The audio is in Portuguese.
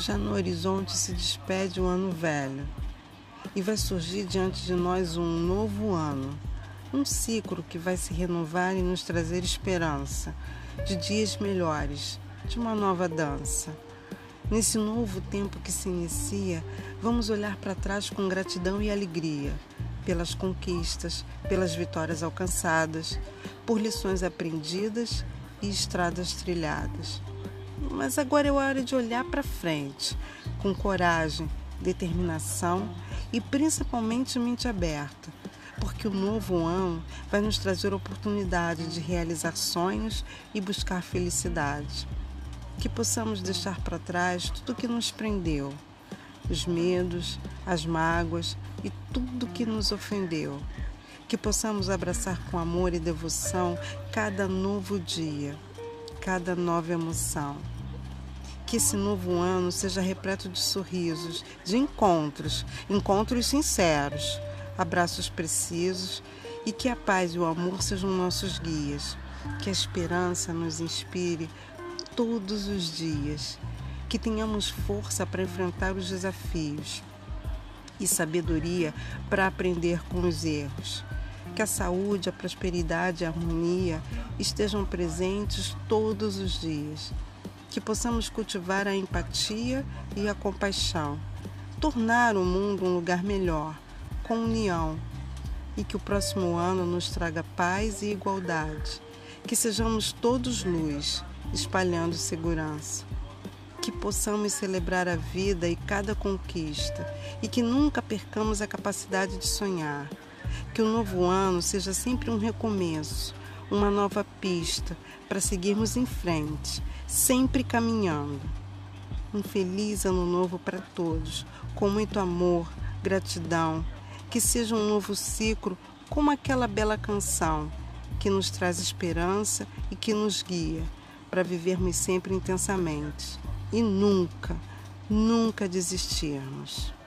Já no horizonte se despede o ano velho e vai surgir diante de nós um novo ano, um ciclo que vai se renovar e nos trazer esperança de dias melhores, de uma nova dança. Nesse novo tempo que se inicia, vamos olhar para trás com gratidão e alegria pelas conquistas, pelas vitórias alcançadas, por lições aprendidas e estradas trilhadas. Mas agora é hora de olhar para frente, com coragem, determinação e principalmente mente aberta, porque o novo ano vai nos trazer oportunidade de realizar sonhos e buscar felicidade. Que possamos deixar para trás tudo que nos prendeu, os medos, as mágoas e tudo que nos ofendeu. Que possamos abraçar com amor e devoção cada novo dia, cada nova emoção. Que esse novo ano seja repleto de sorrisos, de encontros, encontros sinceros, abraços precisos e que a paz e o amor sejam nossos guias. Que a esperança nos inspire todos os dias. Que tenhamos força para enfrentar os desafios e sabedoria para aprender com os erros. Que a saúde, a prosperidade e a harmonia estejam presentes todos os dias que possamos cultivar a empatia e a compaixão, tornar o mundo um lugar melhor, com união, e que o próximo ano nos traga paz e igualdade, que sejamos todos luz, espalhando segurança. Que possamos celebrar a vida e cada conquista e que nunca percamos a capacidade de sonhar. Que o novo ano seja sempre um recomeço, uma nova pista para seguirmos em frente, sempre caminhando. Um feliz ano novo para todos, com muito amor, gratidão, que seja um novo ciclo como aquela bela canção que nos traz esperança e que nos guia para vivermos sempre intensamente e nunca, nunca desistirmos.